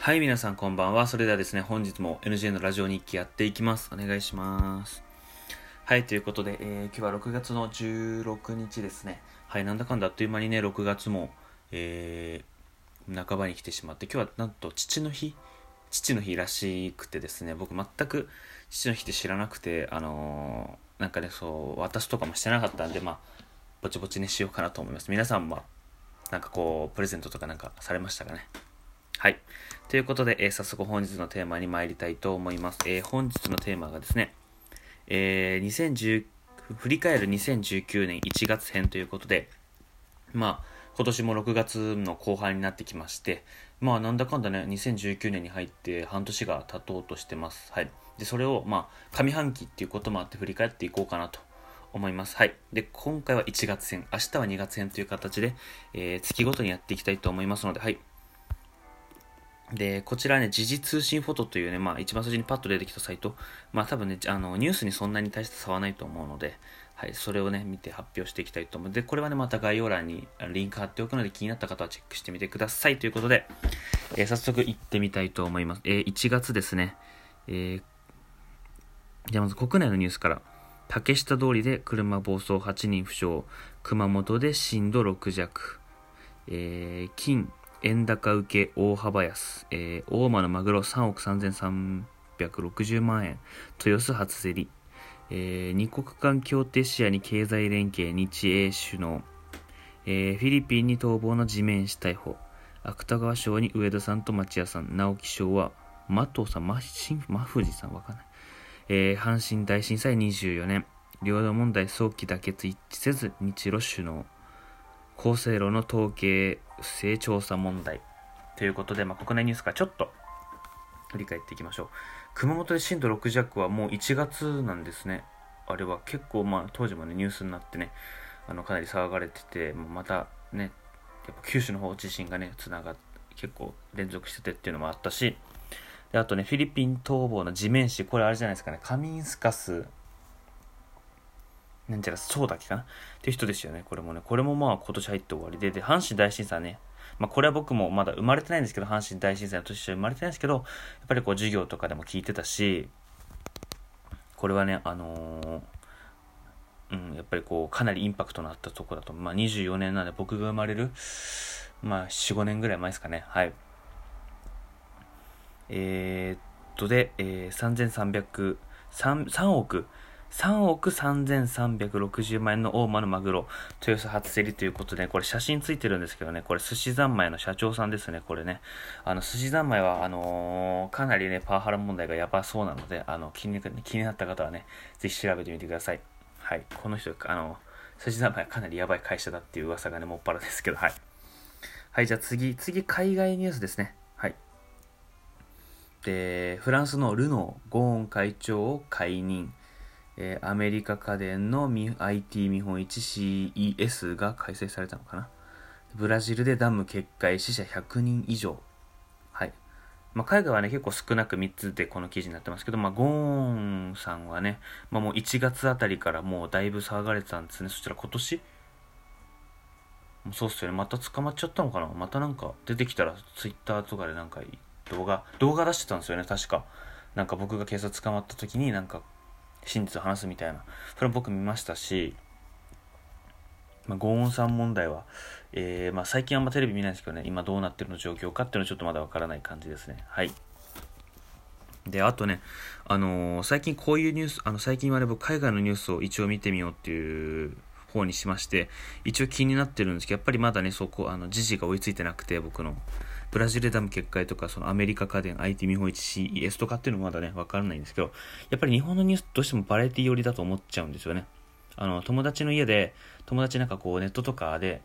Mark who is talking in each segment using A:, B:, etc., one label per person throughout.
A: はい、皆さんこんばんは。それではですね、本日も NJ のラジオ日記やっていきます。お願いします。はい、ということで、えー今日は6月の16日ですね。はい、なんだかんだあっという間にね、6月も、えー半ばに来てしまって、今日はなんと父の日父の日らしくてですね、僕全く父の日って知らなくて、あのーなんかね、そう、私とかもしてなかったんで、まあ、ぼちぼちにしようかなと思います。皆さんは、なんかこう、プレゼントとかなんかされましたかね？はい。ということで、えー早速本日のテーマに参りたいと思います。えー本日のテーマがですね、えー2010振り返る2019年1月編ということで、まあ、今年も6月の後半になってきまして、まあ、なんだかんだね、2019年に入って半年が経とうとしてます。はい。で、それを、まあ、上半期っていうこともあって振り返っていこうかなと思います。はい。で、今回は1月編、明日は2月編という形で、えー月ごとにやっていきたいと思いますので、はい。で、こちらね、時事通信フォトというね、まあ一番最初にパッと出てきたサイト、まあ多分ね、あの、ニュースにそんなに大して差はないと思うので、はい、それをね、見て発表していきたいと思う。で、これはね、また概要欄にリンク貼っておくので気になった方はチェックしてみてください。ということで、えー早速行ってみたいと思います。えー1月ですね、えーじゃあまず国内のニュースから。竹下通りで車暴走8人負傷。熊本で震度6弱。えー金、円高受け大幅安。えー大間のマグロ3億3360万円。豊洲初競り。えー二国間協定視野に経済連携日英首脳。えーフィリピンに逃亡の地面師逮捕。芥川賞に上田さんと町屋さん。直木賞は麻藤さん、真真真藤さんわかんない。えー阪神大震災24年。領土問題早期妥結一致せず日露首脳。厚生労の統計不正調査問題。ということで、まあ、国内ニュースからちょっと振り返っていきましょう。熊本で震度6弱はもう1月なんですね。あれは結構、まあ、当時もね、ニュースになってね、あのかなり騒がれてて、またね、やっぱ九州の方地震がね、つながって、結構連続しててっていうのもあったし、であとね、フィリピン逃亡の地面師、これあれじゃないですかね、カミンスカス、なんちゃら、そうだっけかな？っていう人ですよね、これもね。これもまあ今年入って終わりで、で、阪神大震災ね、まあこれは僕もまだ生まれてないんですけど、阪神大震災の年は生まれてないんですけど、やっぱりこう授業とかでも聞いてたし、これはね、あのーうん、やっぱりこう、かなりインパクトのあったとこだと、まあ24年なんで僕が生まれる、まあ4、5年ぐらい前ですかね、はい。えー、っとで、えー、3300、3, 3億、3億3360万円の大間のマグロ、豊洲初競りということで、これ写真ついてるんですけどね、これ寿司三昧の社長さんですね、これね。あの、寿司三昧は、あのーかなりね、パワハラ問題がやばそうなので、あの、気に気になった方はね、ぜひ調べてみてください。はい。この人、あの、寿司三昧はかなりやばい会社だっていう噂がね、もっぱらですけど、はい。はい、じゃあ次、次、海外ニュースですね。はい。で、フランスのルノー、ゴーン会長を解任。えーアメリカ家電の IT 見本市 CES が開催されたのかな？ブラジルでダム決壊、死者100人以上。はい。まあ、海外はね、結構少なく3つでこの記事になってますけど、まあ、ゴーンさんはね、まあ、もう1月あたりからもうだいぶ騒がれてたんですね。そしたら今年？そうっすよね。また捕まっちゃったのかな？またなんか出てきたらツイッターとかでなんか動画、動画出してたんですよね、確か。なんか僕が警察捕まった時になんか真実を話すみたいな。それも僕見ましたし、まあ、ゴーンさん問題は、えー、まあ最近あんまテレビ見ないんですけどね、今どうなってるの状況かっていうのはちょっとまだわからない感じですね。はい。で、あとね、あのー最近こういうニュース、あの、最近はね、僕海外のニュースを一応見てみようっていう方にしまして、一応気になってるんですけど、やっぱりまだね、そこ、あの、時事が追いついてなくて、僕の。ブラジルダム決壊とか、そのアメリカ家電、IT 見本市 CES とかっていうのもまだね、わからないんですけど、やっぱり日本のニュースどうしてもバラエティ寄りだと思っちゃうんですよね。あの、友達の家で、友達なんかこう、ネットとかで、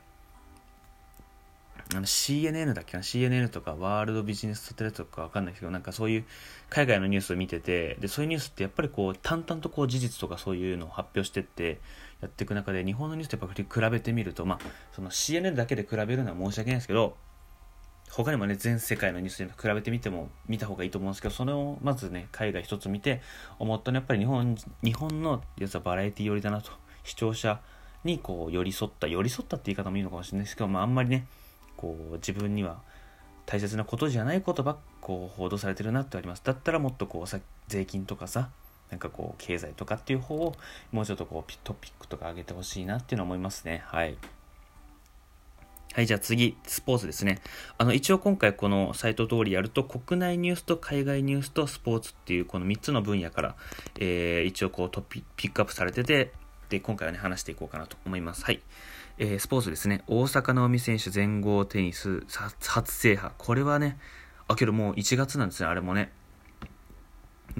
A: あの CNN だっけな？CNN とかワールドビジネスサテライトとかわかんないですけどなんかそういう海外のニュースを見ててでそういうニュースってやっぱりこう淡々とこう事実とかそういうのを発表してってやっていく中で日本のニュースとやっぱり比べてみるとまあその CNN だけで比べるのは申し訳ないですけど他にもね全世界のニュースで比べてみても見た方がいいと思うんですけどそれをまずね海外一つ見て思ったのはやっぱり日本日本のやつはバラエティ寄りだなと。視聴者にこう寄り添った寄り添ったって言い方もいいのかもしれないですけど、まあ、あんまりねこう自分には大切なことじゃないことばっこう報道されてるなってあります。だったらもっとこうさ税金とかさなんかこう経済とかっていう方をもうちょっとこうトピックとか上げてほしいなっていうのは思いますね。はい。はい、じゃあ次、スポーツですね。あの、一応今回このサイト通りやると、国内ニュースと海外ニュースとスポーツっていうこの3つの分野から、えー、一応こうトピピックアップされてて、で、今回はね、話していこうかなと思います。はい。えー、スポーツですね。大坂なおみ選手全豪テニス初制覇。これはね、あ、けどもう1月なんですね、あれもね。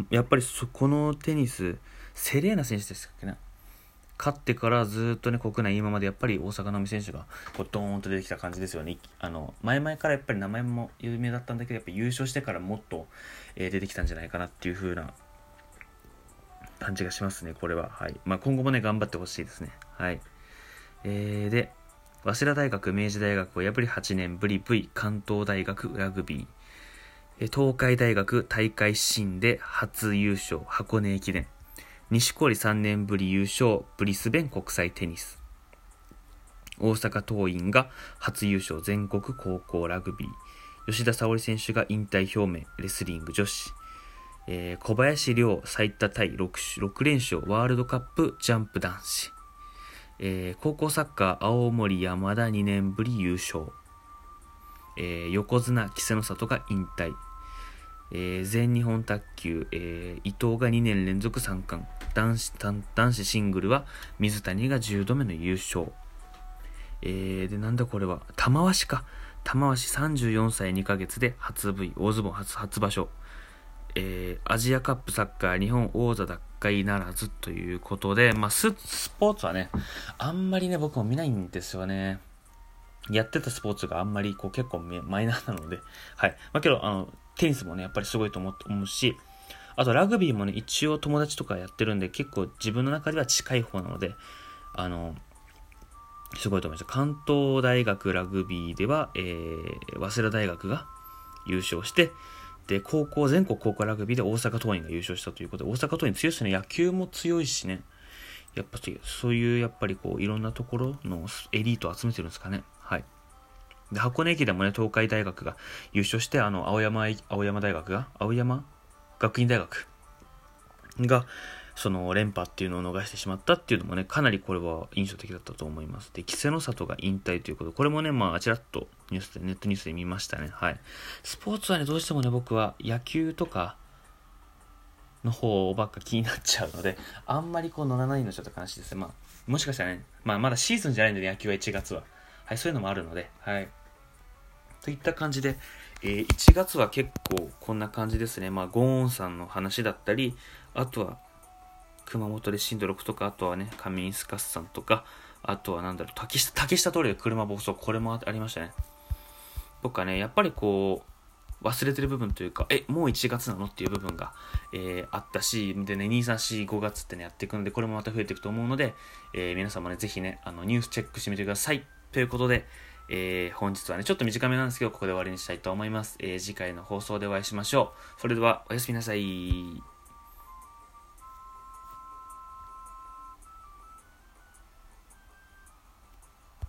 A: やっぱりそこのテニス、セレーナ選手でしたっけね。勝ってからずっとね、国内今までやっぱり大坂なおみ選手がこうドーンと出てきた感じですよね。あの、前々からやっぱり名前も有名だったんだけど、やっぱ優勝してからもっと、えー、出てきたんじゃないかなっていう風な感じがしますね、これは。はい。まあ、今後もね、頑張ってほしいですね。はい。えー、で、早稲田大学、明治大学を破り8年ぶり V 関東大学ラグビー、東海大学大会新で初優勝箱根駅伝、西堀3年ぶり優勝ブリスベン国際テニス、大阪桐蔭が初優勝全国高校ラグビー、吉田沙保里選手が引退表明レスリング女子、えー、小林陵最多タイ 6, 6連勝ワールドカップジャンプ男子、えー、高校サッカー青森山田2年ぶり優勝、えー、横綱稀勢の里が引退、えー、全日本卓球、え伊藤が2年連続三冠。男子男子シングルは水谷が10度目の優勝、えーでなんだこれは？玉鷲か。玉鷲34歳2ヶ月で初 V 大相撲初初場所。えー、アジアカップサッカー日本王座奪回ならずということで、まあス、スポーツはね、あんまりね、僕も見ないんですよね。やってたスポーツがあんまりこう結構マイナーなので、はい。まあ、けど、あの、テニスもね、やっぱりすごいと思うし、あとラグビーもね、一応友達とかやってるんで、結構自分の中では近い方なので、あの、すごいと思いました。関東大学ラグビーでは、えー、早稲田大学が優勝して、で、高校、全国高校ラグビーで大阪桐蔭が優勝したということで、大阪桐蔭強いですね。野球も強いしね。やっぱそういう、やっぱりこう、いろんなところのエリートを集めてるんですかね。で、箱根駅伝もね、東海大学が優勝して、あの、青山、青山大学が、青山？学院大学？が、その連覇っていうのを逃してしまったっていうのもね、かなりこれは印象的だったと思います。で、稀勢の里が引退ということこれもね、まあ、ちらっとニュースで、ネットニュースで見ましたね。はい。スポーツはね、どうしてもね、僕は野球とかの方ばっか気になっちゃうので、あんまりこう乗らないのちょっと悲しいですね。まあ、もしかしたらね、まあ、まだシーズンじゃないので、野球は1月は。はい、そういうのもあるので、はい。といった感じで、えー、1月は結構こんな感じですね。まあ、ゴーンさんの話だったり、あとは、熊本で震度6とか、あとはね、上スカスさんとか、あとはなんだろう、竹下、竹下通りで車暴走、これもありましたね。僕はね、やっぱりこう、忘れてる部分というか、え、もう1月なのっていう部分が、えー、あったし、でね、2、3、4、5月ってね、やっていくので、これもまた増えていくと思うので、えー、皆さんもね、ぜひね、あの、ニュースチェックしてみてください。ということで、えー、本日はね、ちょっと短めなんですけど、ここで終わりにしたいと思います。えー、次回の放送でお会いしましょう。それでは、おやすみなさい。